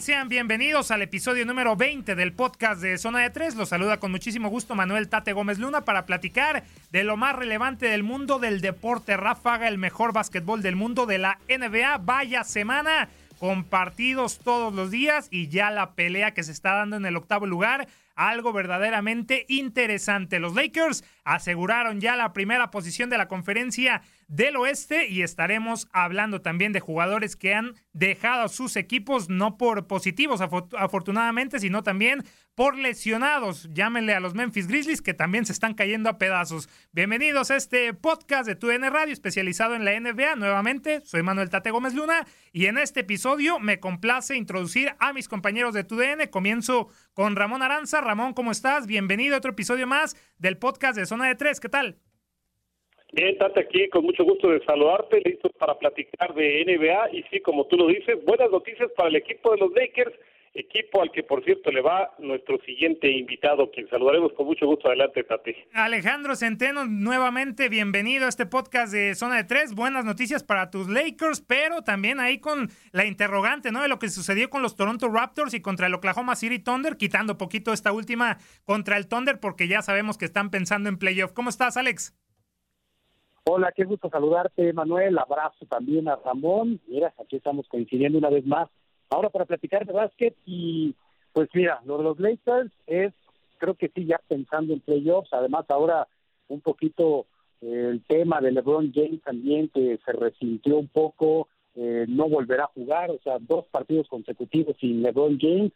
Sean bienvenidos al episodio número 20 del podcast de Zona de Tres. Los saluda con muchísimo gusto Manuel Tate Gómez Luna para platicar de lo más relevante del mundo del deporte ráfaga, el mejor básquetbol del mundo de la NBA. Vaya semana con partidos todos los días y ya la pelea que se está dando en el octavo lugar algo verdaderamente interesante. Los Lakers aseguraron ya la primera posición de la conferencia del oeste y estaremos hablando también de jugadores que han dejado sus equipos no por positivos afortunadamente, sino también por lesionados. Llámenle a los Memphis Grizzlies que también se están cayendo a pedazos. Bienvenidos a este podcast de TUN Radio especializado en la NBA. Nuevamente, soy Manuel Tate Gómez Luna y en este episodio me complace introducir a mis compañeros de TUDN. Comienzo con Ramón Aranza. Ramón, ¿cómo estás? Bienvenido a otro episodio más del podcast de Zona de Tres. ¿Qué tal? Bien, Tate, aquí con mucho gusto de saludarte, listos para platicar de NBA y sí, como tú lo dices, buenas noticias para el equipo de los Lakers, equipo al que por cierto le va nuestro siguiente invitado, quien saludaremos con mucho gusto. Adelante, Tati. Alejandro Centeno, nuevamente bienvenido a este podcast de Zona de Tres. Buenas noticias para tus Lakers, pero también ahí con la interrogante, ¿no? De lo que sucedió con los Toronto Raptors y contra el Oklahoma City Thunder, quitando poquito esta última contra el Thunder porque ya sabemos que están pensando en playoff. ¿Cómo estás, Alex? Hola, qué gusto saludarte, Manuel. Abrazo también a Ramón. Mira, aquí estamos coincidiendo una vez más. Ahora para platicar de básquet y pues mira, lo de los Lakers es, creo que sí, ya pensando en playoffs. Además, ahora un poquito eh, el tema de LeBron James también que se resintió un poco, eh, no volverá a jugar, o sea, dos partidos consecutivos sin LeBron James.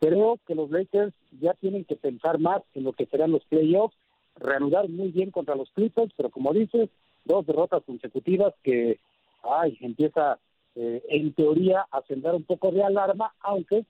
Creo que los Lakers ya tienen que pensar más en lo que serán los playoffs reanudar muy bien contra los Clippers, pero como dices, dos derrotas consecutivas que ay, empieza eh, en teoría a sembrar un poco de alarma, aunque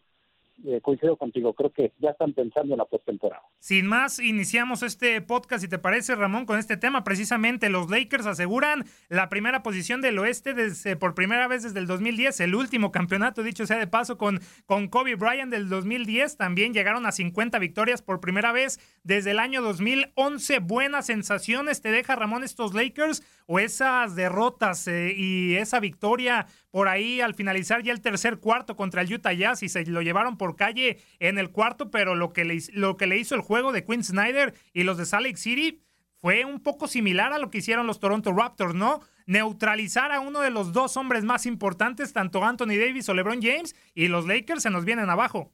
eh, coincido contigo, creo que ya están pensando en la postemporada. Sin más, iniciamos este podcast, si te parece, Ramón, con este tema. Precisamente los Lakers aseguran la primera posición del oeste desde, por primera vez desde el 2010, el último campeonato, dicho sea de paso, con, con Kobe Bryant del 2010. También llegaron a 50 victorias por primera vez desde el año 2011. Buenas sensaciones te deja, Ramón, estos Lakers o esas derrotas eh, y esa victoria por ahí al finalizar ya el tercer cuarto contra el Utah Jazz y se lo llevaron por calle en el cuarto, pero lo que le, lo que le hizo el juego de Quinn Snyder y los de Salt Lake City fue un poco similar a lo que hicieron los Toronto Raptors, ¿no? Neutralizar a uno de los dos hombres más importantes, tanto Anthony Davis o LeBron James, y los Lakers se nos vienen abajo.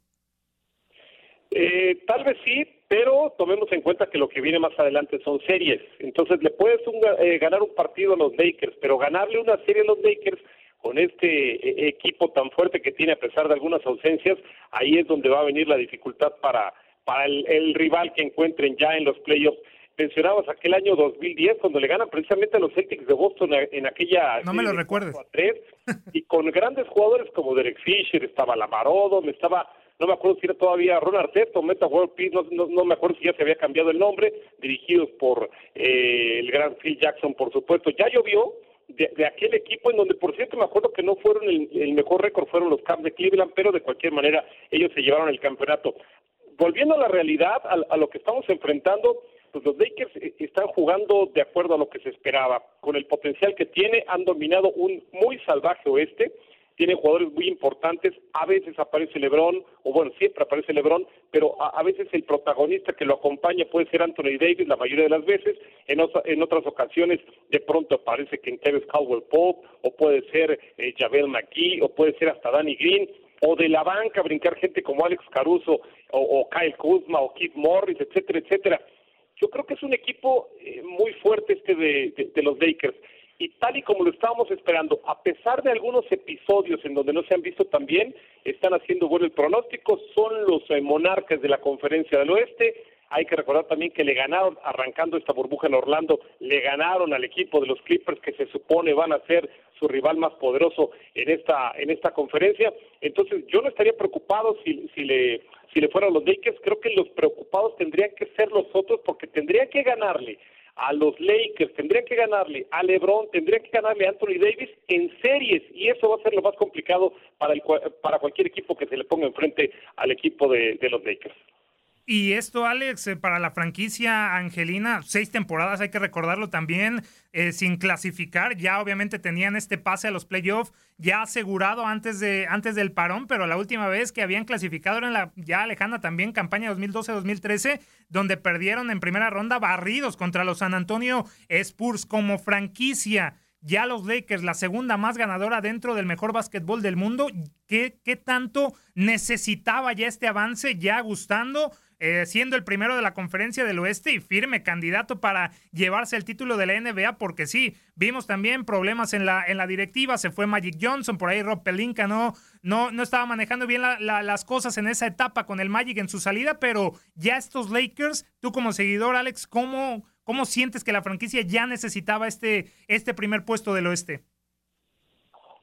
Eh, tal vez sí, pero tomemos en cuenta que lo que viene más adelante son series. Entonces le puedes eh, ganar un partido a los Lakers, pero ganarle una serie a los Lakers con este eh, equipo tan fuerte que tiene a pesar de algunas ausencias, ahí es donde va a venir la dificultad para, para el, rival que encuentren ya en los playoffs. Mencionabas aquel año 2010 cuando le ganan precisamente a los Celtics de Boston en aquella... No me lo recuerdes. y con grandes jugadores como Derek Fisher, estaba Lamarodo, estaba no me acuerdo si era todavía Ron Arteta o Meta World Peace, no, me acuerdo si ya se había cambiado el nombre, dirigidos por eh, el gran Phil Jackson, por supuesto. Ya llovió, de, aquel equipo, en donde por cierto me acuerdo que no fueron el, mejor récord, fueron los Cavs de Cleveland, pero de cualquier manera ellos se llevaron el campeonato. Volviendo a la realidad, a, lo que estamos enfrentando, pues los Lakers eh, están jugando de acuerdo a lo que se esperaba, con el potencial que tiene, han dominado un muy salvaje oeste, tiene jugadores muy importantes, a veces aparece Lebron, o bueno, siempre aparece Lebron, pero a, veces el protagonista que lo acompaña puede ser Anthony Davis la mayoría de las veces, en, en otras ocasiones de pronto aparece Kentavious Caldwell Pope, o puede ser eh, Javel McGee, o puede ser hasta Danny Green, o de la banca brincar gente como Alex Caruso, o, Kyle Kuzma, o Keith Morris, etcétera, etcétera. Yo creo que es un equipo eh, muy fuerte este de los Lakers y tal y como lo estábamos esperando, a pesar de algunos episodios en donde no se han visto tan bien, están haciendo bueno el pronóstico, son los eh, monarcas de la conferencia del oeste, hay que recordar también que le ganaron, arrancando esta burbuja en Orlando, le ganaron al equipo de los Clippers que se supone van a ser su rival más poderoso en esta en esta conferencia. Entonces yo no estaría preocupado si, si le si le fueran los Lakers, creo que los preocupados tendrían que ser los otros porque tendrían que ganarle a los Lakers, tendrían que ganarle a LeBron, tendrían que ganarle a Anthony Davis en series y eso va a ser lo más complicado para, el, para cualquier equipo que se le ponga enfrente al equipo de los Lakers. Y esto, Alex, eh, para la franquicia Angelina, seis temporadas, hay que recordarlo también, eh, sin clasificar. Ya obviamente tenían este pase a los playoffs ya asegurado antes, de, antes del parón, pero la última vez que habían clasificado era en la ya lejana también campaña 2012-2013, donde perdieron en primera ronda barridos contra los San Antonio Spurs como franquicia ya los Lakers, la segunda más ganadora dentro del mejor básquetbol del mundo. ¿Qué, ¿Qué, tanto necesitaba ya este avance, ya gustando? Eh, siendo el primero de la conferencia del oeste y firme candidato para llevarse el título de la NBA, porque sí, vimos también problemas en la, en la directiva, se fue Magic Johnson, por ahí Rob Pelinka no, no, no estaba manejando bien las cosas en esa etapa con el Magic en su salida, pero ya estos Lakers, tú como seguidor, Alex, ¿cómo, cómo sientes que la franquicia ya necesitaba este, este primer puesto del oeste?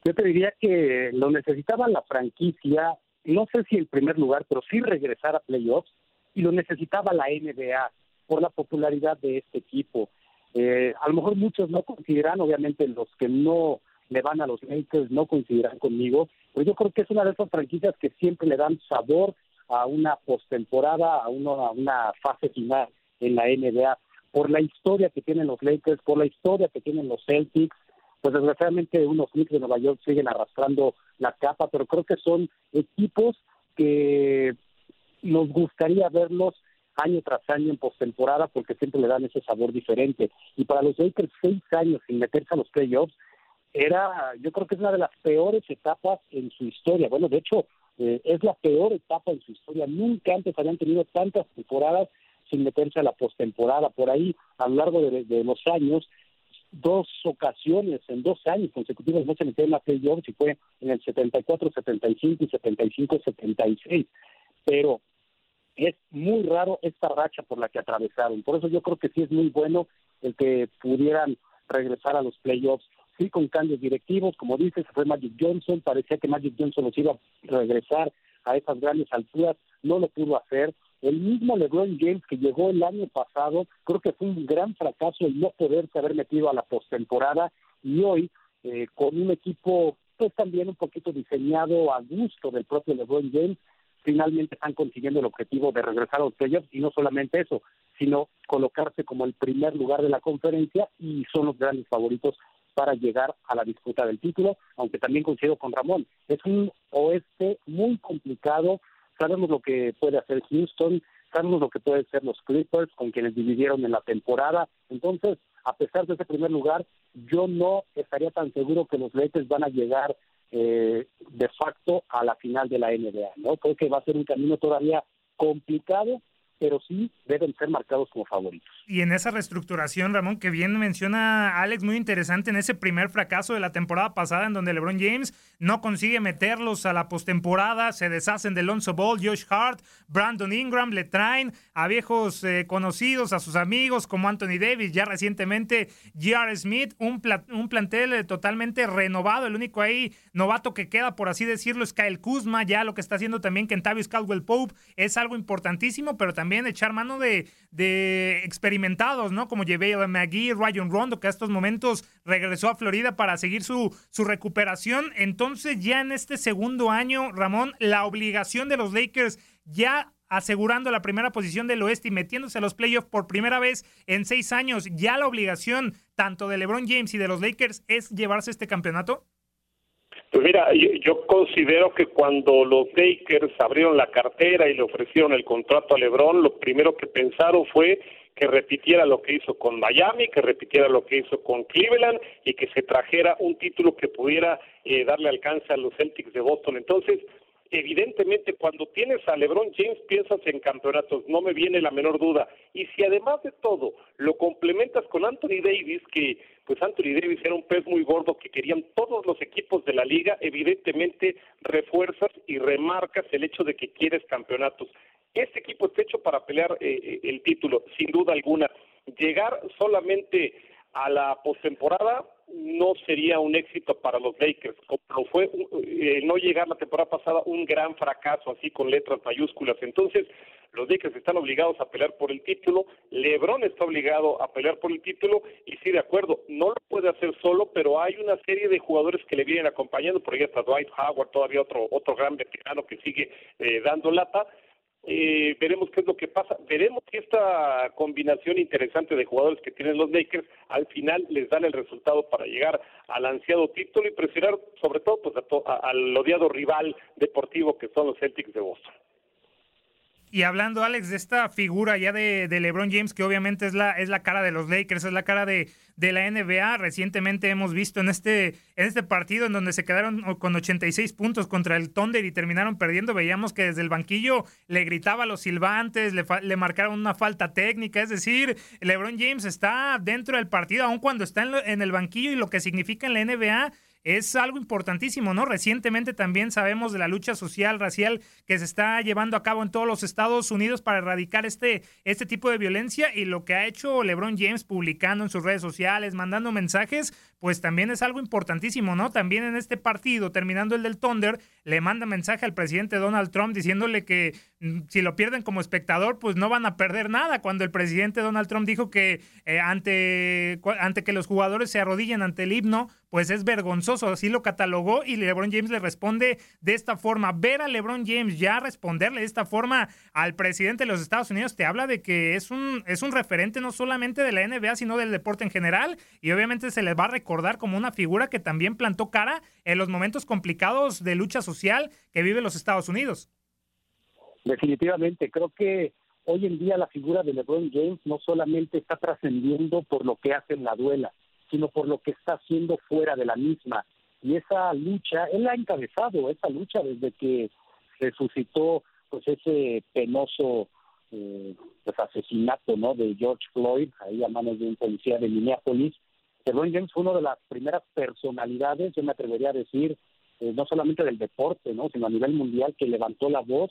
Yo te diría que lo necesitaba la franquicia, no sé si el primer lugar, pero sí regresar a playoffs y lo necesitaba la NBA por la popularidad de este equipo. Eh, a lo mejor muchos no consideran, obviamente los que no le van a los Lakers no coincidirán conmigo, pero yo creo que es una de esas franquicias que siempre le dan sabor a una postemporada, a, a una fase final en la NBA, por la historia que tienen los Lakers, por la historia que tienen los Celtics, pues desgraciadamente unos Knicks de Nueva York siguen arrastrando la capa, pero creo que son equipos que nos gustaría verlos año tras año en postemporada porque siempre le dan ese sabor diferente. Y para los Lakers, seis años sin meterse a los playoffs, era, yo creo que es una de las peores etapas en su historia. Bueno, de hecho, eh, es la peor etapa en su historia. Nunca antes habían tenido tantas temporadas sin meterse a la postemporada. Por ahí, a lo largo de, los años, dos ocasiones, en dos años consecutivos no se metieron a playoffs y fue en el 74, 75 y 75, 76. Pero es muy raro esta racha por la que atravesaron. Por eso yo creo que sí es muy bueno el que pudieran regresar a los playoffs. Sí, con cambios directivos, como dices, fue Magic Johnson, parecía que Magic Johnson los iba a regresar a esas grandes alturas, no lo pudo hacer. El mismo LeBron James que llegó el año pasado, creo que fue un gran fracaso el no poderse haber metido a la postemporada y hoy eh, con un equipo pues también un poquito diseñado a gusto del propio LeBron James, finalmente están consiguiendo el objetivo de regresar a los playoffs y no solamente eso, sino colocarse como el primer lugar de la conferencia y son los grandes favoritos para llegar a la disputa del título, aunque también coincido con Ramón, es un oeste muy complicado, sabemos lo que puede hacer Houston, sabemos lo que pueden ser los Clippers con quienes dividieron en la temporada, entonces a pesar de ese primer lugar, yo no estaría tan seguro que los Lakers van a llegar eh, de facto a la final de la NBA, ¿no? Creo que va a ser un camino todavía complicado, pero sí deben ser marcados como favoritos. Y en esa reestructuración, Ramón, que bien menciona Alex, muy interesante en ese primer fracaso de la temporada pasada en donde LeBron James no consigue meterlos a la postemporada, se deshacen de Lonzo Ball, Josh Hart, Brandon Ingram, le traen a viejos eh, conocidos, a sus amigos como Anthony Davis, ya recientemente J.R. Smith, un, un plantel eh, totalmente renovado, el único ahí novato que queda, por así decirlo, es Kyle Kuzma, ya lo que está haciendo también Kentavious Caldwell Pope es algo importantísimo, pero también echar mano de, de ¿no? Como de McGee, Ryan Rondo, que a estos momentos regresó a Florida para seguir su, su recuperación. Entonces, ya en este segundo año, Ramón, la obligación de los Lakers ya asegurando la primera posición del oeste y metiéndose a los playoffs por primera vez en seis años, ya la obligación tanto de LeBron James y de los Lakers es llevarse este campeonato? Pues mira, yo, considero que cuando los Lakers abrieron la cartera y le ofrecieron el contrato a LeBron, lo primero que pensaron fue que repitiera lo que hizo con Miami, que repitiera lo que hizo con Cleveland y que se trajera un título que pudiera eh, darle alcance a los Celtics de Boston. Entonces, evidentemente cuando tienes a LeBron James piensas en campeonatos, no me viene la menor duda. Y si además de todo lo complementas con Anthony Davis, que pues Anthony Davis era un pez muy gordo que querían todos los equipos de la liga, evidentemente refuerzas y remarcas el hecho de que quieres campeonatos. Este equipo está hecho para pelear eh, eh, el título, sin duda alguna. Llegar solamente a la postemporada no sería un éxito para los Lakers, como fue eh, no llegar la temporada pasada un gran fracaso, así con letras mayúsculas. Entonces, los Lakers están obligados a pelear por el título, LeBron está obligado a pelear por el título, y sí, de acuerdo, no lo puede hacer solo, pero hay una serie de jugadores que le vienen acompañando, por ahí está Dwight Howard, todavía otro, otro gran veterano que sigue eh, dando lata, eh, veremos qué es lo que pasa. Veremos si esta combinación interesante de jugadores que tienen los Lakers al final les dan el resultado para llegar al ansiado título y presionar sobre todo pues, al odiado rival deportivo que son los Celtics de Boston. Y hablando, Alex, de esta figura ya de, LeBron James, que obviamente es la, es la cara de los Lakers, es la cara de, de la NBA. Recientemente hemos visto en este, en este partido en donde se quedaron con 86 puntos contra el Thunder y terminaron perdiendo, veíamos que desde el banquillo le gritaba a los silbantes, le, le marcaron una falta técnica. Es decir, LeBron James está dentro del partido, aun cuando está en el banquillo y lo que significa en la NBA es algo importantísimo, ¿no? Recientemente también sabemos de la lucha social, racial que se está llevando a cabo en todos los Estados Unidos para erradicar este, este tipo de violencia y lo que ha hecho LeBron James publicando en sus redes sociales, mandando mensajes, pues también es algo importantísimo, ¿no? También en este partido, terminando el del Thunder, le manda mensaje al presidente Donald Trump diciéndole que mm, si lo pierden como espectador, pues no van a perder nada. Cuando el presidente Donald Trump dijo que eh, ante, ante que los jugadores se arrodillen ante el himno, pues es vergonzoso, así lo catalogó y LeBron James le responde de esta forma. Ver a LeBron James ya responderle de esta forma al presidente de los Estados Unidos te habla de que es un, es un referente no solamente de la NBA, sino del deporte en general y obviamente se le va a recordar como una figura que también plantó cara en los momentos complicados de lucha social que vive los Estados Unidos. Definitivamente, creo que hoy en día la figura de LeBron James no solamente está trascendiendo por lo que hace en la duela, sino por lo que está haciendo fuera de la misma. Y esa lucha, él ha encabezado esa lucha desde que se suscitó pues ese penoso eh, pues, asesinato no de George Floyd ahí a manos de un policía de Minneapolis. LeBron James fue una de las primeras personalidades, yo me atrevería a decir, eh, no solamente del deporte, no, sino a nivel mundial que levantó la voz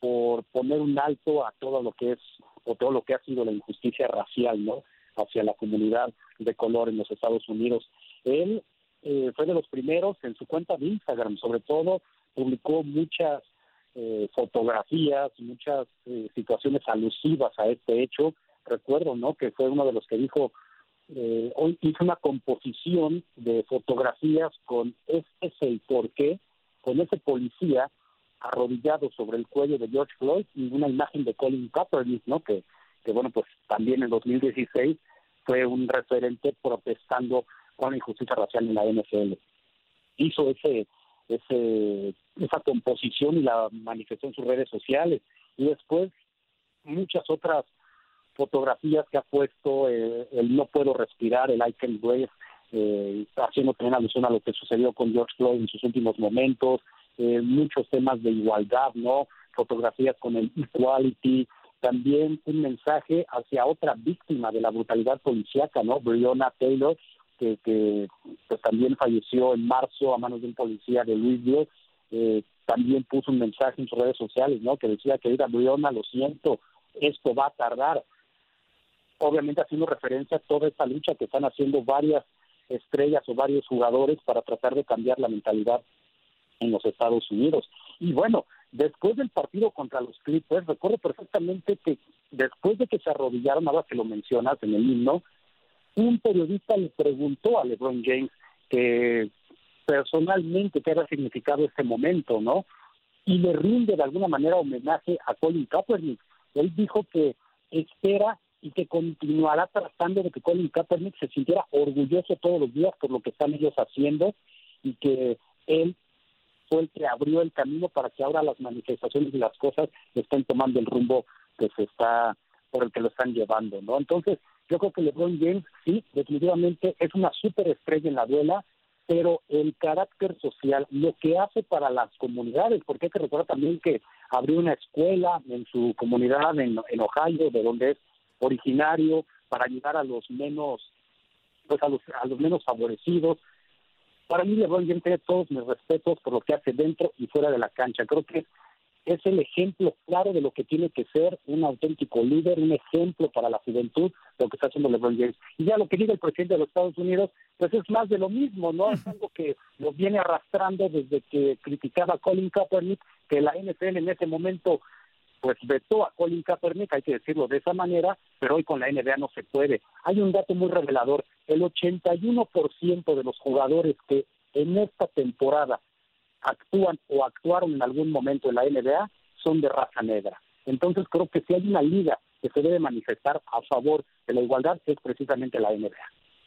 por poner un alto a todo lo que es o todo lo que ha sido la injusticia racial, ¿no? hacia la comunidad de color en los Estados Unidos. Él eh, fue de los primeros en su cuenta de Instagram, sobre todo, publicó muchas eh, fotografías, muchas eh, situaciones alusivas a este hecho. Recuerdo, ¿no? Que fue uno de los que dijo, eh, hoy hizo una composición de fotografías con este es el porqué, con ese policía arrodillado sobre el cuello de George Floyd y una imagen de Colin Kaepernick, ¿no? Que, que bueno, pues también en 2016 fue un referente protestando con la injusticia racial en la NFL. Hizo ese, ese, esa composición y la manifestó en sus redes sociales. Y después muchas otras fotografías que ha puesto, eh, el No Puedo Respirar, el I Can Breathe, eh, haciendo también alusión a lo que sucedió con George Floyd en sus últimos momentos, eh, muchos temas de igualdad, ¿no? Fotografías con el equality, también un mensaje hacia otra víctima de la brutalidad policíaca, ¿no? Breonna Taylor, que, que pues, también falleció en marzo a manos de un policía de Louisville, eh, también puso un mensaje en sus redes sociales, ¿no? Que decía, querida Breonna, lo siento, esto va a tardar. Obviamente haciendo referencia a toda esta lucha que están haciendo varias estrellas o varios jugadores para tratar de cambiar la mentalidad en los Estados Unidos. Y bueno, después del partido contra los Clippers, recuerdo perfectamente que después de que se arrodillaron, ahora que lo mencionas en el himno, un periodista le preguntó a LeBron James que personalmente qué había significado este momento, ¿no? Y le rinde de alguna manera homenaje a Colin Kaepernick. Él dijo que espera y que continuará tratando de que Colin Kaepernick se sintiera orgulloso todos los días por lo que están ellos haciendo y que él fue el que abrió el camino para que ahora las manifestaciones y las cosas estén tomando el rumbo que se está por el que lo están llevando, ¿no? Entonces, yo creo que LeBron James sí, definitivamente es una superestrella en la duela, pero el carácter social, lo que hace para las comunidades, porque hay que recordar también que abrió una escuela en su comunidad en, en Ohio, de donde es originario, para ayudar a los menos, pues a los, a los menos favorecidos, para mí LeBron James tiene todos mis respetos por lo que hace dentro y fuera de la cancha. Creo que es el ejemplo claro de lo que tiene que ser un auténtico líder, un ejemplo para la juventud, lo que está haciendo LeBron James. Y ya lo que diga el presidente de los Estados Unidos, pues es más de lo mismo, ¿no? Es algo que lo viene arrastrando desde que criticaba a Colin Kaepernick, que la NFL en ese momento pues vetó a Colin Kaepernick, hay que decirlo de esa manera, pero hoy con la NBA no se puede. Hay un dato muy revelador, el 81% de los jugadores que en esta temporada actúan o actuaron en algún momento en la NBA son de raza negra. Entonces creo que si hay una liga que se debe manifestar a favor de la igualdad es precisamente la NBA.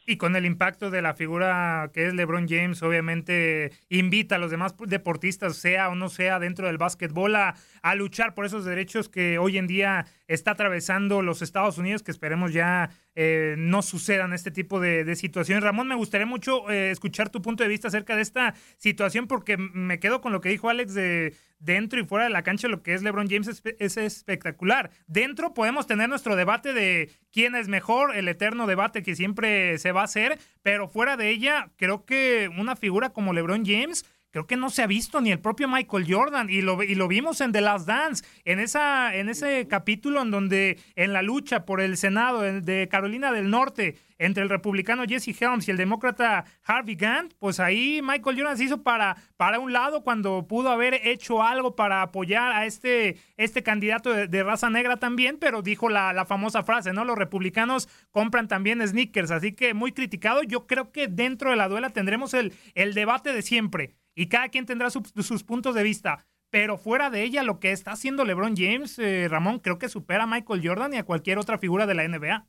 Y con el impacto de la figura que es LeBron James, obviamente invita a los demás deportistas, sea o no sea dentro del básquetbol, a, luchar por esos derechos que hoy en día está atravesando los Estados Unidos, que esperemos ya eh, no sucedan este tipo de, situaciones. Ramón, me gustaría mucho eh, escuchar tu punto de vista acerca de esta situación, porque me quedo con lo que dijo Alex de dentro y fuera de la cancha, lo que es LeBron James es, espectacular. Dentro podemos tener nuestro debate de quién es mejor, el eterno debate que siempre se va a hacer, pero fuera de ella, creo que una figura como LeBron James creo que no se ha visto ni el propio Michael Jordan y lo, y lo vimos en The Last Dance, en, esa, en ese capítulo en donde en la lucha por el Senado de Carolina del Norte entre el republicano Jesse Helms y el demócrata Harvey Gantt, pues ahí Michael Jordan se hizo para, para un lado cuando pudo haber hecho algo para apoyar a este, este candidato de, raza negra también, pero dijo la, la famosa frase, ¿no? Los republicanos compran también sneakers, así que muy criticado. Yo creo que dentro de la duela tendremos el, el debate de siempre y cada quien tendrá sus puntos de vista. Pero fuera de ella, lo que está haciendo LeBron James, eh, Ramón, creo que supera a Michael Jordan y a cualquier otra figura de la NBA.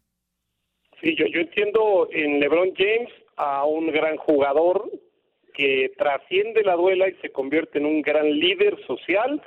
Sí, yo, yo entiendo en LeBron James a un gran jugador que trasciende la duela y se convierte en un gran líder social,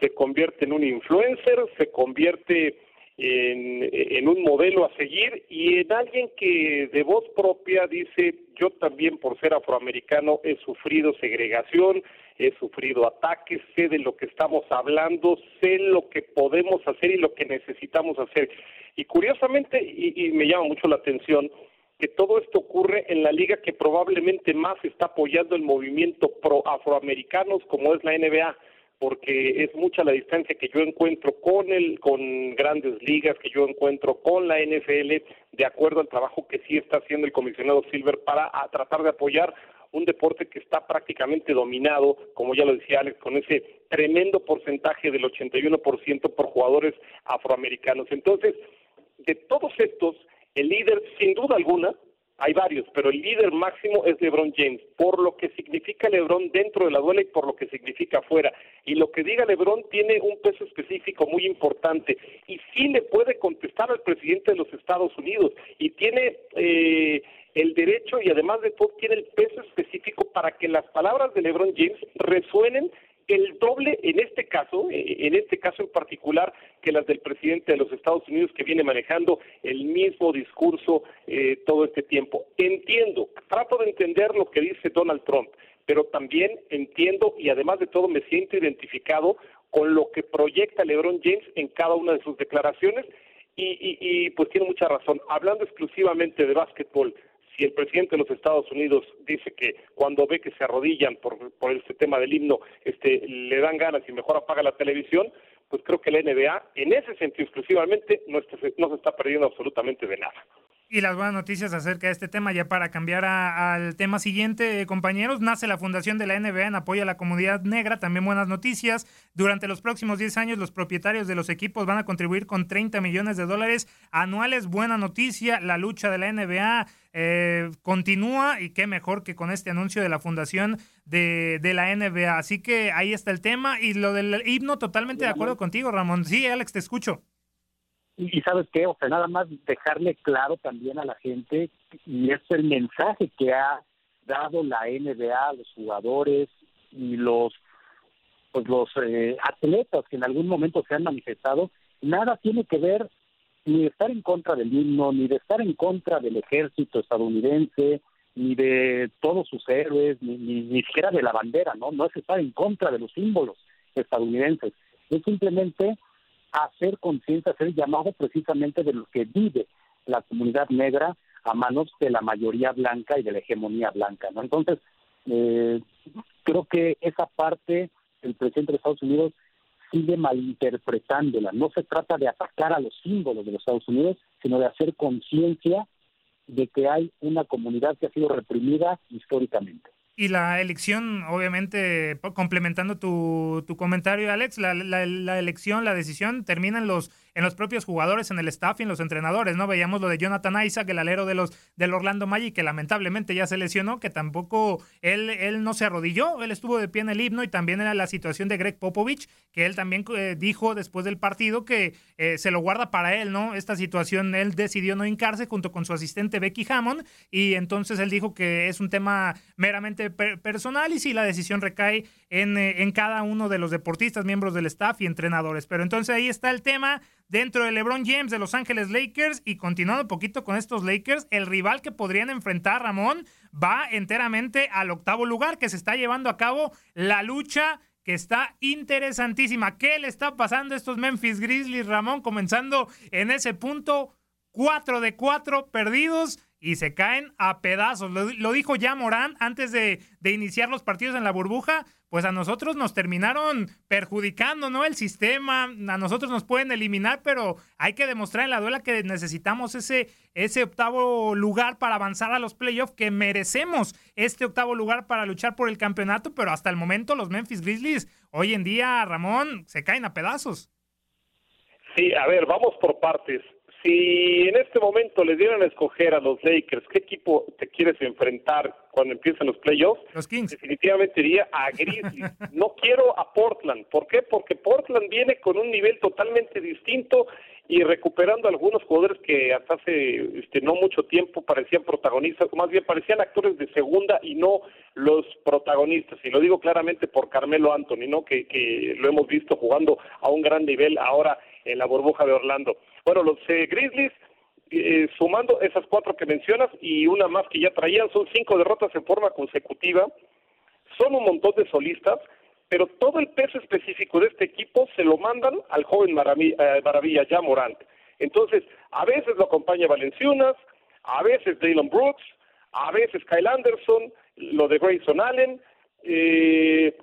se convierte en un influencer, se convierte en, un modelo a seguir y en alguien que de voz propia dice yo también por ser afroamericano he sufrido segregación, he sufrido ataques, sé de lo que estamos hablando, sé lo que podemos hacer y lo que necesitamos hacer. Y curiosamente, y, y me llama mucho la atención, que todo esto ocurre en la liga que probablemente más está apoyando el movimiento pro afroamericanos como es la NBA porque es mucha la distancia que yo encuentro con el con grandes ligas que yo encuentro con la NFL de acuerdo al trabajo que sí está haciendo el comisionado Silver para tratar de apoyar un deporte que está prácticamente dominado, como ya lo decía Alex, con ese tremendo porcentaje del 81% por jugadores afroamericanos. Entonces, de todos estos, el líder, sin duda alguna, hay varios, pero el líder máximo es LeBron James, por lo que significa LeBron dentro de la duela y por lo que significa afuera. Y lo que diga LeBron tiene un peso específico muy importante y sí le puede contestar al presidente de los Estados Unidos y tiene eh, el derecho y además de todo tiene el peso específico para que las palabras de LeBron James resuenen el doble en este caso, eh, en este caso en particular, que las del presidente de los Estados Unidos que viene manejando el mismo discurso eh, todo este tiempo. Entiendo, trato de entender lo que dice Donald Trump, pero también entiendo y además de todo me siento identificado con lo que proyecta LeBron James en cada una de sus declaraciones y, y pues tiene mucha razón. Hablando exclusivamente de básquetbol, si el presidente de los Estados Unidos dice que cuando ve que se arrodillan por, por este tema del himno, este, le dan ganas y mejor apaga la televisión, pues creo que la NBA, en ese sentido exclusivamente, no, no se está perdiendo absolutamente de nada. Y las buenas noticias acerca de este tema, ya para cambiar al tema siguiente, compañeros, nace la fundación de la NBA en apoyo a la comunidad negra, también buenas noticias. Durante los próximos 10 años, los propietarios de los equipos van a contribuir con 30 millones de dólares anuales, buena noticia, la lucha de la NBA eh, continúa y qué mejor que con este anuncio de la fundación de, de la NBA. Así que ahí está el tema y lo del himno, totalmente de acuerdo contigo, Ramón. Sí, Alex, te escucho. Y, sabes qué, o sea, nada más dejarle claro también a la gente, y es el mensaje que ha dado la NBA los jugadores y los pues los eh, atletas que en algún momento se han manifestado, nada tiene que ver ni de estar en contra del himno, ni de estar en contra del ejército estadounidense, ni de todos sus héroes, ni, ni, ni siquiera de la bandera, ¿no? No es estar en contra de los símbolos estadounidenses, es simplemente hacer conciencia, hacer llamado precisamente de lo que vive la comunidad negra a manos de la mayoría blanca y de la hegemonía blanca. ¿no? Entonces, eh, creo que esa parte el presidente de Estados Unidos sigue malinterpretándola. No se trata de atacar a los símbolos de los Estados Unidos, sino de hacer conciencia de que hay una comunidad que ha sido reprimida históricamente. Y la elección, obviamente, complementando tu, tu comentario, Alex, la, la, la, elección, la decisión termina en los, en los propios jugadores, en el staff y en los entrenadores, ¿no? Veíamos lo de Jonathan Isaac, el alero de los del Orlando Magic, que lamentablemente ya se lesionó, que tampoco él, él no se arrodilló, él estuvo de pie en el himno y también era la situación de Greg Popovich, que él también eh, dijo después del partido que eh, se lo guarda para él, ¿no? Esta situación él decidió no hincarse junto con su asistente Becky Hammond y entonces él dijo que es un tema meramente personal y si la decisión recae en, eh, en cada uno de los deportistas, miembros del staff y entrenadores. Pero entonces ahí está el tema dentro de LeBron James de Los Ángeles Lakers y continuando un poquito con estos Lakers, el rival que podrían enfrentar Ramón va enteramente al octavo lugar que se está llevando a cabo la lucha que está interesantísima. ¿Qué le está pasando a estos Memphis Grizzlies, Ramón? Comenzando en ese punto, 4 de 4 perdidos y se caen a pedazos. Lo, dijo ya Morán antes de, de, iniciar los partidos en la burbuja pues a nosotros nos terminaron perjudicando, ¿no? El sistema, a nosotros nos pueden eliminar, pero hay que demostrar en la duela que necesitamos ese, ese octavo lugar para avanzar a los playoffs, que merecemos este octavo lugar para luchar por el campeonato, pero hasta el momento los Memphis Grizzlies, hoy en día, Ramón, se caen a pedazos. Sí, a ver, vamos por partes si en este momento le dieran a escoger a los Lakers qué equipo te quieres enfrentar cuando empiecen los playoffs, los Kings. definitivamente iría a Grizzlies. no quiero a Portland. ¿Por qué? Porque Portland viene con un nivel totalmente distinto y recuperando algunos jugadores que hasta hace este, no mucho tiempo parecían protagonistas, o más bien parecían actores de segunda y no los protagonistas. Y lo digo claramente por Carmelo Anthony, ¿no? que, que lo hemos visto jugando a un gran nivel ahora en la burbuja de Orlando. Bueno, los eh, Grizzlies, eh, sumando esas cuatro que mencionas y una más que ya traían, son cinco derrotas en forma consecutiva. Son un montón de solistas, pero todo el peso específico de este equipo se lo mandan al joven Maravilla, eh, ya Morant. Entonces, a veces lo acompaña Valenciunas, a veces Dylan Brooks, a veces Kyle Anderson, lo de Grayson Allen, eh,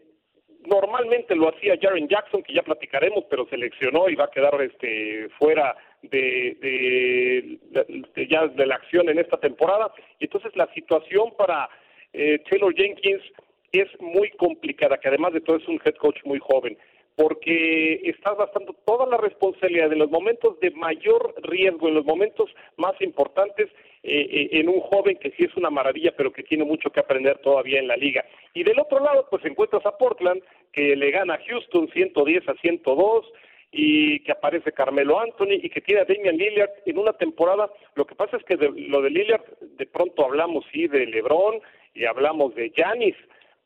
normalmente lo hacía Jaren Jackson, que ya platicaremos, pero seleccionó y va a quedar este fuera de, de, ya de la acción en esta temporada. Y entonces la situación para eh, Taylor Jenkins es muy complicada, que además de todo es un head coach muy joven, porque estás gastando toda la responsabilidad en los momentos de mayor riesgo, en los momentos más importantes, eh, eh, en un joven que sí es una maravilla, pero que tiene mucho que aprender todavía en la liga. Y del otro lado, pues encuentras a Portland, que le gana a Houston 110 a 102, y que aparece Carmelo Anthony y que tiene a Damian Lillard en una temporada. Lo que pasa es que de, lo de Lillard, de pronto hablamos sí de LeBron y hablamos de Giannis,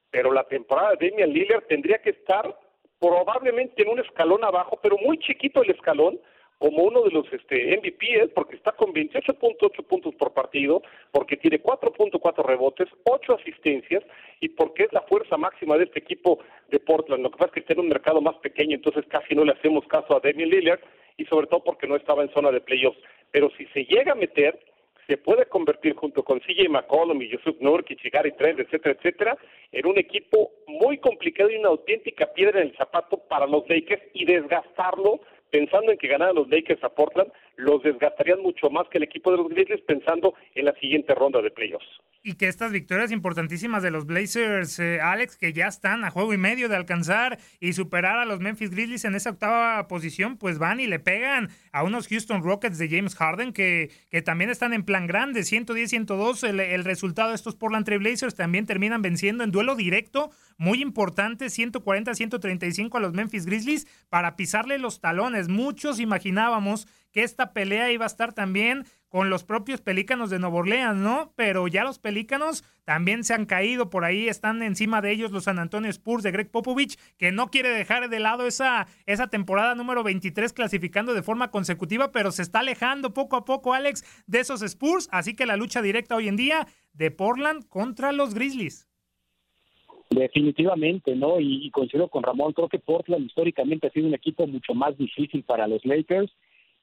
pero la temporada de Damian Lillard tendría que estar probablemente en un escalón abajo, pero muy chiquito el escalón, como uno de los este, MVP, porque está con 28.8 puntos por partido, porque tiene 4.4 rebotes, 8 asistencias y porque es la fuerza máxima de este equipo de Portland. Lo que pasa es que está en un mercado más pequeño, entonces casi no le hacemos caso a Damian Lillard y sobre todo porque no estaba en zona de playoffs. Pero si se llega a meter, se puede convertir junto con CJ McCollum y Yusuf Nurkic y Gary etcétera, etcétera, en un equipo muy complicado y una auténtica piedra en el zapato para los Lakers y desgastarlo pensando en que ganaran los Lakers a Portland, los desgastarían mucho más que el equipo de los Grizzlies pensando en la siguiente ronda de playoffs. Y que estas victorias importantísimas de los Blazers, eh, Alex, que ya están a juego y medio de alcanzar y superar a los Memphis Grizzlies en esa octava posición, pues van y le pegan a unos Houston Rockets de James Harden que, que también están en plan grande, 110-102. El, el resultado de estos Portland Trail Blazers también terminan venciendo en duelo directo muy importante, 140-135 a los Memphis Grizzlies para pisarle los talones. Muchos imaginábamos que esta pelea iba a estar también con los propios Pelícanos de Nueva Orleans, ¿no? Pero ya los Pelícanos también se han caído, por ahí están encima de ellos los San Antonio Spurs de Greg Popovich, que no quiere dejar de lado esa, esa temporada número 23 clasificando de forma consecutiva, pero se está alejando poco a poco, Alex, de esos Spurs, así que la lucha directa hoy en día de Portland contra los Grizzlies. Definitivamente, ¿no? Y, coincido con Ramón, creo que Portland históricamente ha sido un equipo mucho más difícil para los Lakers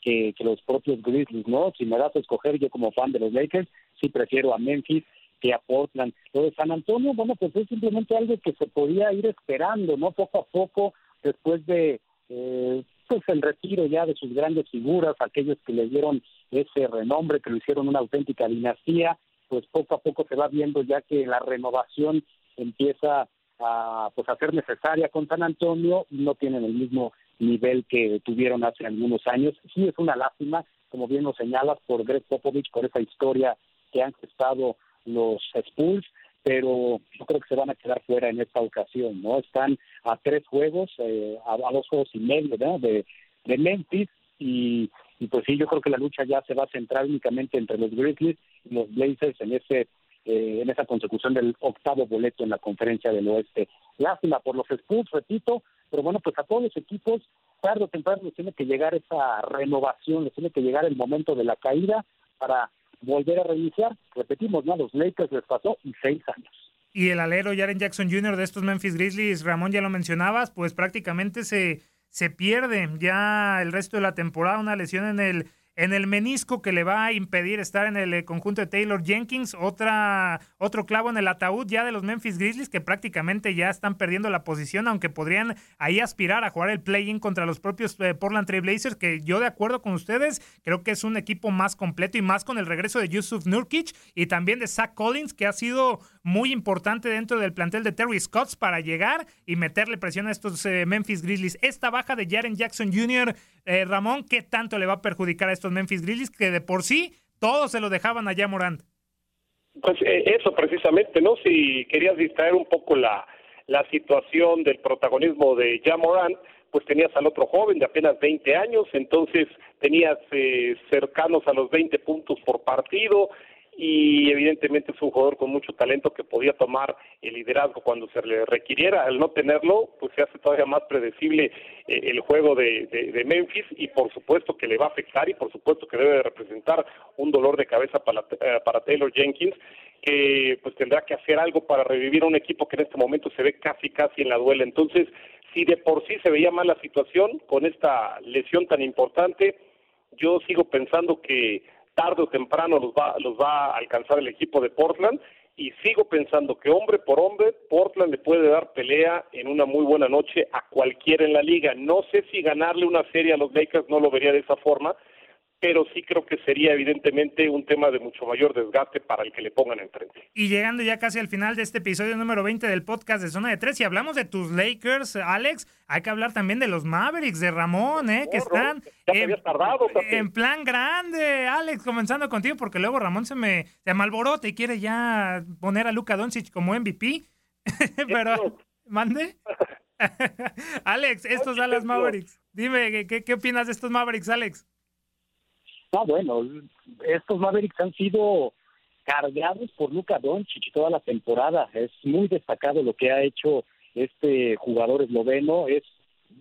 que, los propios Grizzlies, ¿no? Si me das a escoger yo como fan de los Lakers, sí prefiero a Memphis que a Portland. Lo de San Antonio, bueno, pues es simplemente algo que se podía ir esperando, ¿no? Poco a poco, después de eh, pues el retiro ya de sus grandes figuras, aquellos que le dieron ese renombre, que lo hicieron una auténtica dinastía, pues poco a poco se va viendo ya que la renovación empieza a, pues, a ser necesaria con San Antonio, no tienen el mismo nivel que tuvieron hace algunos años. Sí es una lástima, como bien lo señalas, por Greg Popovich, por esa historia que han gestado los Spurs, pero yo creo que se van a quedar fuera en esta ocasión, ¿no? Están a tres juegos, eh, a, dos juegos y medio de, de Memphis y, y pues sí, yo creo que la lucha ya se va a centrar únicamente entre los Grizzlies y los Blazers en ese eh, en esa consecución del octavo boleto en la conferencia del oeste. Lástima por los Spurs, repito, pero bueno, pues a todos los equipos, tarde o temprano les tiene que llegar esa renovación, les tiene que llegar el momento de la caída para volver a reiniciar. Repetimos, ¿no? Los Lakers les pasó en seis años. Y el alero Jaren Jackson Jr. de estos Memphis Grizzlies, Ramón, ya lo mencionabas, pues prácticamente se, se pierde ya el resto de la temporada, una lesión en el en el menisco que le va a impedir estar en el eh, conjunto de Taylor Jenkins, otra, otro clavo en el ataúd ya de los Memphis Grizzlies que prácticamente ya están perdiendo la posición, aunque podrían ahí aspirar a jugar el play-in contra los propios eh, Portland Trail Blazers, que yo de acuerdo con ustedes, creo que es un equipo más completo y más con el regreso de Yusuf Nurkic y también de Zach Collins, que ha sido muy importante dentro del plantel de Terry Scotts para llegar y meterle presión a estos eh, Memphis Grizzlies. Esta baja de Jaren Jackson Jr., Ramón, ¿qué tanto le va a perjudicar a estos Memphis Grizzlies que de por sí todos se lo dejaban allá Morant. Pues eh, eso precisamente, ¿no? Si querías distraer un poco la, la situación del protagonismo de Morant, pues tenías al otro joven de apenas 20 años, entonces tenías eh, cercanos a los 20 puntos por partido, y evidentemente es un jugador con mucho talento que podía tomar el liderazgo cuando se le requiriera. Al no tenerlo, pues se hace todavía más predecible eh, el juego de, de, Memphis y por supuesto que le va a afectar y por supuesto que debe representar un dolor de cabeza para, eh, para Taylor Jenkins que pues tendrá que hacer algo para revivir a un equipo que en este momento se ve casi casi en la duela. Entonces, si de por sí se veía mal la situación con esta lesión tan importante, yo sigo pensando que tarde o temprano los va, los va a alcanzar el equipo de Portland y sigo pensando que hombre por hombre Portland le puede dar pelea en una muy buena noche a cualquiera en la liga. No sé si ganarle una serie a los Lakers no lo vería de esa forma, pero sí creo que sería evidentemente un tema de mucho mayor desgaste para el que le pongan enfrente. Y llegando ya casi al final de este episodio número 20 del podcast de Zona de Tres, y hablamos de tus Lakers, Alex, hay que hablar también de los Mavericks, de Ramón, ¿eh? que están en, tardado, en, plan grande, Alex, comenzando contigo, porque luego Ramón se me, se me alborota y quiere ya poner a Luka Doncic como MVP, pero, ¿mande? Alex, estos Dallas Mavericks, dime, ¿qué, ¿qué opinas de estos Mavericks, Alex? No, bueno, estos Mavericks han sido cargados por Luka Doncic toda la temporada. Es muy destacado lo que ha hecho este jugador esloveno. Es,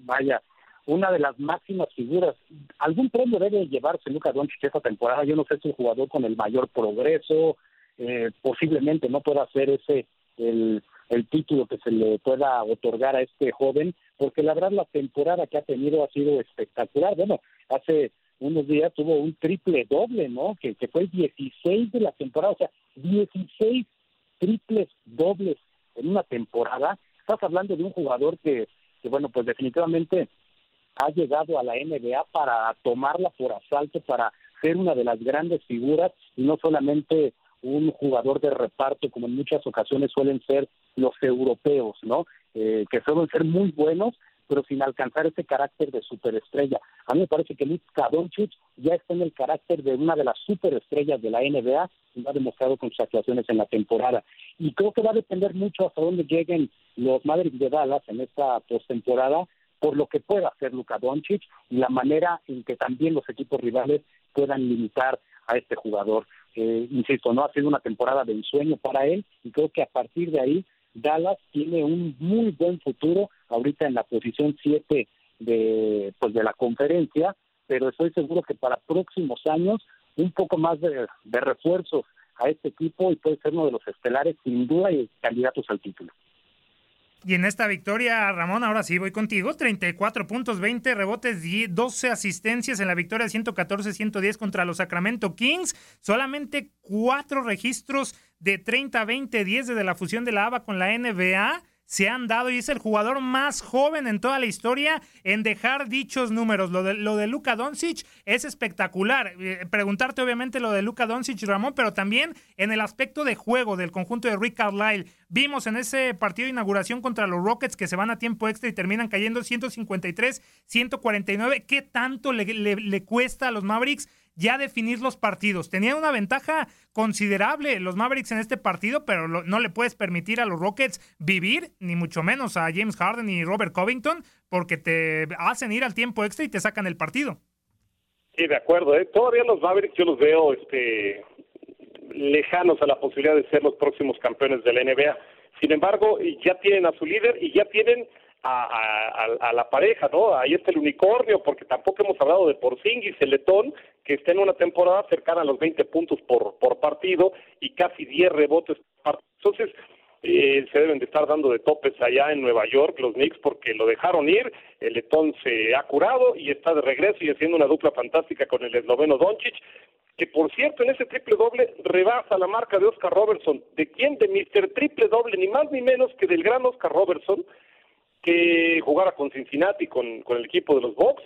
vaya, una de las máximas figuras. Algún premio debe llevarse Luka Doncic esta temporada. Yo no sé si un jugador con el mayor progreso. Eh, posiblemente no pueda ser ese el, el título que se le pueda otorgar a este joven, porque la verdad la temporada que ha tenido ha sido espectacular. Bueno, hace unos días tuvo un triple doble, ¿no? Que, fue el 16 de la temporada, o sea, 16 triples dobles en una temporada. Estás hablando de un jugador que, que bueno, pues definitivamente ha llegado a la NBA para tomarla por asalto, para ser una de las grandes figuras y no solamente un jugador de reparto como en muchas ocasiones suelen ser los europeos, ¿no? Eh, que suelen ser muy buenos, pero sin alcanzar ese carácter de superestrella. A mí me parece que Luka Doncic ya está en el carácter de una de las superestrellas de la NBA y lo ha demostrado con sus actuaciones en la temporada. Y creo que va a depender mucho hasta dónde lleguen los Mavericks de Dallas en esta postemporada por lo que pueda hacer Luka Doncic y la manera en que también los equipos rivales puedan limitar a este jugador. Eh, insisto, no ha sido una temporada de ensueño para él y creo que a partir de ahí Dallas tiene un muy buen futuro ahorita en la posición 7 de, pues de la conferencia, pero estoy seguro que para próximos años un poco más de, de refuerzos a este equipo y puede ser uno de los estelares sin duda y candidatos al título. Y en esta victoria, Ramón, ahora sí voy contigo. 34 puntos, 20 rebotes, 12 asistencias en la victoria 114-110 contra los Sacramento Kings. Solamente cuatro registros de 30-20-10 desde la fusión de la ABA con la NBA se han dado y es el jugador más joven en toda la historia en dejar dichos números. Lo de, lo de Luka Doncic es espectacular. Eh, preguntarte obviamente lo de Luka Doncic, Ramón, pero también en el aspecto de juego del conjunto de Rick Carlisle. Vimos en ese partido de inauguración contra los Rockets que se van a tiempo extra y terminan cayendo 153, 149. ¿Qué tanto le, le cuesta a los Mavericks? Ya definir los partidos. Tenía una ventaja considerable los Mavericks en este partido, pero no le puedes permitir a los Rockets vivir, ni mucho menos a James Harden y Robert Covington, porque te hacen ir al tiempo extra y te sacan el partido. Sí, de acuerdo. ¿eh? Todavía los Mavericks yo los veo este, lejanos a la posibilidad de ser los próximos campeones de la NBA. Sin embargo, ya tienen a su líder y ya tienen a, la pareja, ¿no? Ahí está el unicornio, porque tampoco hemos hablado de Porzingis, el letón, que está en una temporada cercana a los 20 puntos por, por partido y casi 10 rebotes por partido. Entonces, eh, se deben de estar dando de topes allá en Nueva York los Knicks porque lo dejaron ir, el letón se ha curado y está de regreso y haciendo una dupla fantástica con el esloveno Doncic, que por cierto en ese triple doble rebasa la marca de Oscar Robertson. ¿De quién? De Mr. Triple Doble, ni más ni menos que del gran Oscar Robertson, que jugara con Cincinnati, con, con el equipo de los Bucks,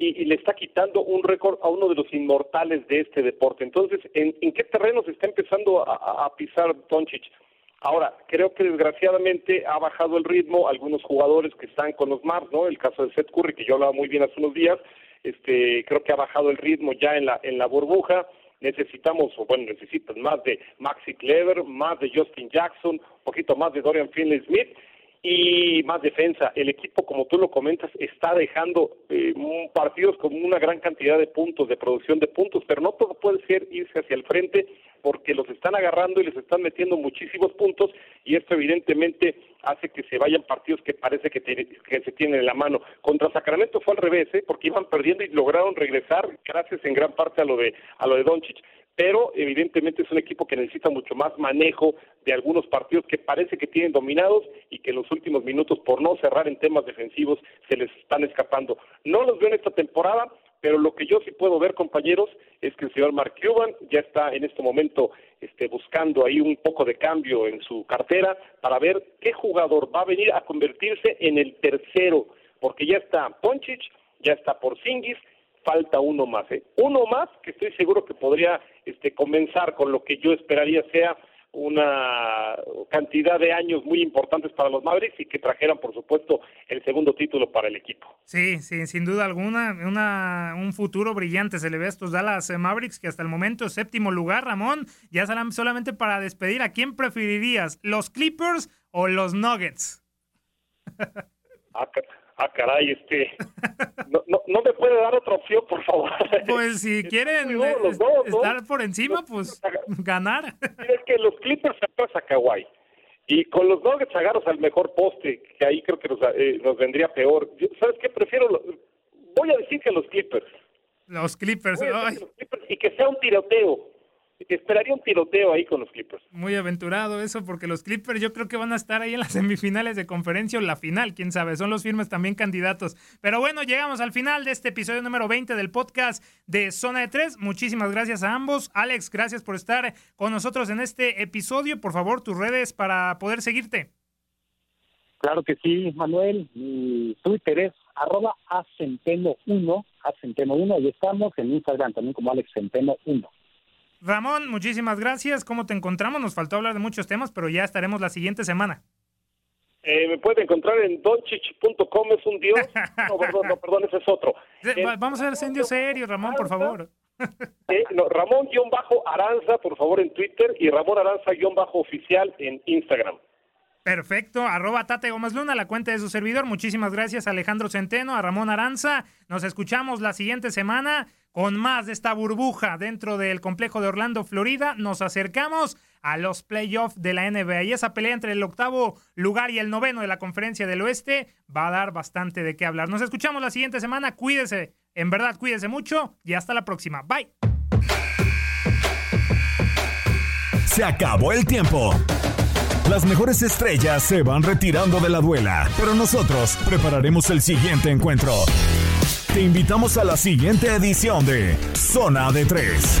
y, le está quitando un récord a uno de los inmortales de este deporte. Entonces, ¿en, qué terreno se está empezando a, pisar Doncic? Ahora, creo que desgraciadamente ha bajado el ritmo algunos jugadores que están con los Mars, ¿no? El caso de Seth Curry, que yo hablaba muy bien hace unos días, este, creo que ha bajado el ritmo ya en la, en la burbuja. Necesitamos, o bueno, necesitan más de Maxi Clever, más de Justin Jackson, un poquito más de Dorian Finley Smith y más defensa. El equipo, como tú lo comentas, está dejando eh, partidos con una gran cantidad de puntos, de producción de puntos, pero no todo puede ser irse hacia el frente porque los están agarrando y les están metiendo muchísimos puntos y esto evidentemente hace que se vayan partidos que parece que, que se tienen en la mano. Contra Sacramento fue al revés, ¿eh? porque iban perdiendo y lograron regresar gracias en gran parte a lo de a lo de Doncic pero evidentemente es un equipo que necesita mucho más manejo de algunos partidos que parece que tienen dominados y que en los últimos minutos, por no cerrar en temas defensivos, se les están escapando. No los veo en esta temporada, pero lo que yo sí puedo ver, compañeros, es que el señor Mark Cuban ya está en este momento este, buscando ahí un poco de cambio en su cartera para ver qué jugador va a venir a convertirse en el tercero, porque ya está Ponchich, ya está Porzingis, falta uno más, ¿eh? Uno más que estoy seguro que podría este, comenzar con lo que yo esperaría sea una cantidad de años muy importantes para los Mavericks y que trajeran, por supuesto, el segundo título para el equipo. Sí, sí, sin duda alguna, una, un futuro brillante se le ve a estos Dallas Mavericks que hasta el momento séptimo lugar, Ramón, ya serán solamente para despedir, ¿a quién preferirías, los Clippers o los Nuggets? Ah, caray, este. No, no, no, me puede dar otra opción, por favor. Pues si quieren estar por encima, pues ganar. Es que los Clippers agarras a Kawhi. Y con los Nuggets agarras al mejor poste, que ahí creo que nos, eh, nos vendría peor. ¿Sabes qué? Prefiero. voy a decir que los Clippers. Los Clippers. los Clippers y que sea un tiroteo esperaría un tiroteo ahí con los Clippers. Muy aventurado eso, porque los Clippers yo creo que van a estar ahí en las semifinales de conferencia o la final, quién sabe, son los firmes también candidatos. Pero bueno, llegamos al final de este episodio número 20 del podcast de Zona de Tres. Muchísimas gracias a ambos. Alex, gracias por estar con nosotros en este episodio. Por favor, tus redes para poder seguirte. Claro que sí, Manuel. Mi Twitter es arroba acenteno1, acenteno1, y estamos en Instagram también como Alex Centeno 1. Ramón, muchísimas gracias. ¿Cómo te encontramos? Nos faltó hablar de muchos temas, pero ya estaremos la siguiente semana. Eh, me puede encontrar en donchich.com, es un dios. No, perdón, no, perdón, ese es otro. Vamos a ver indio serio, Ramón, por favor. Eh, no, Ramón-Aranza, por favor, en Twitter y Ramón Aranza-oficial en Instagram. Perfecto, arroba Tate Gómez Luna, la cuenta de su servidor. Muchísimas gracias Alejandro Centeno, a Ramón Aranza. Nos escuchamos la siguiente semana con más de esta burbuja dentro del complejo de Orlando, Florida. Nos acercamos a los playoffs de la NBA y esa pelea entre el octavo lugar y el noveno de la conferencia del oeste va a dar bastante de qué hablar. Nos escuchamos la siguiente semana. Cuídese, en verdad, cuídese mucho y hasta la próxima. Bye. Se acabó el tiempo. Las mejores estrellas se van retirando de la duela, pero nosotros prepararemos el siguiente encuentro. Te invitamos a la siguiente edición de Zona de Tres.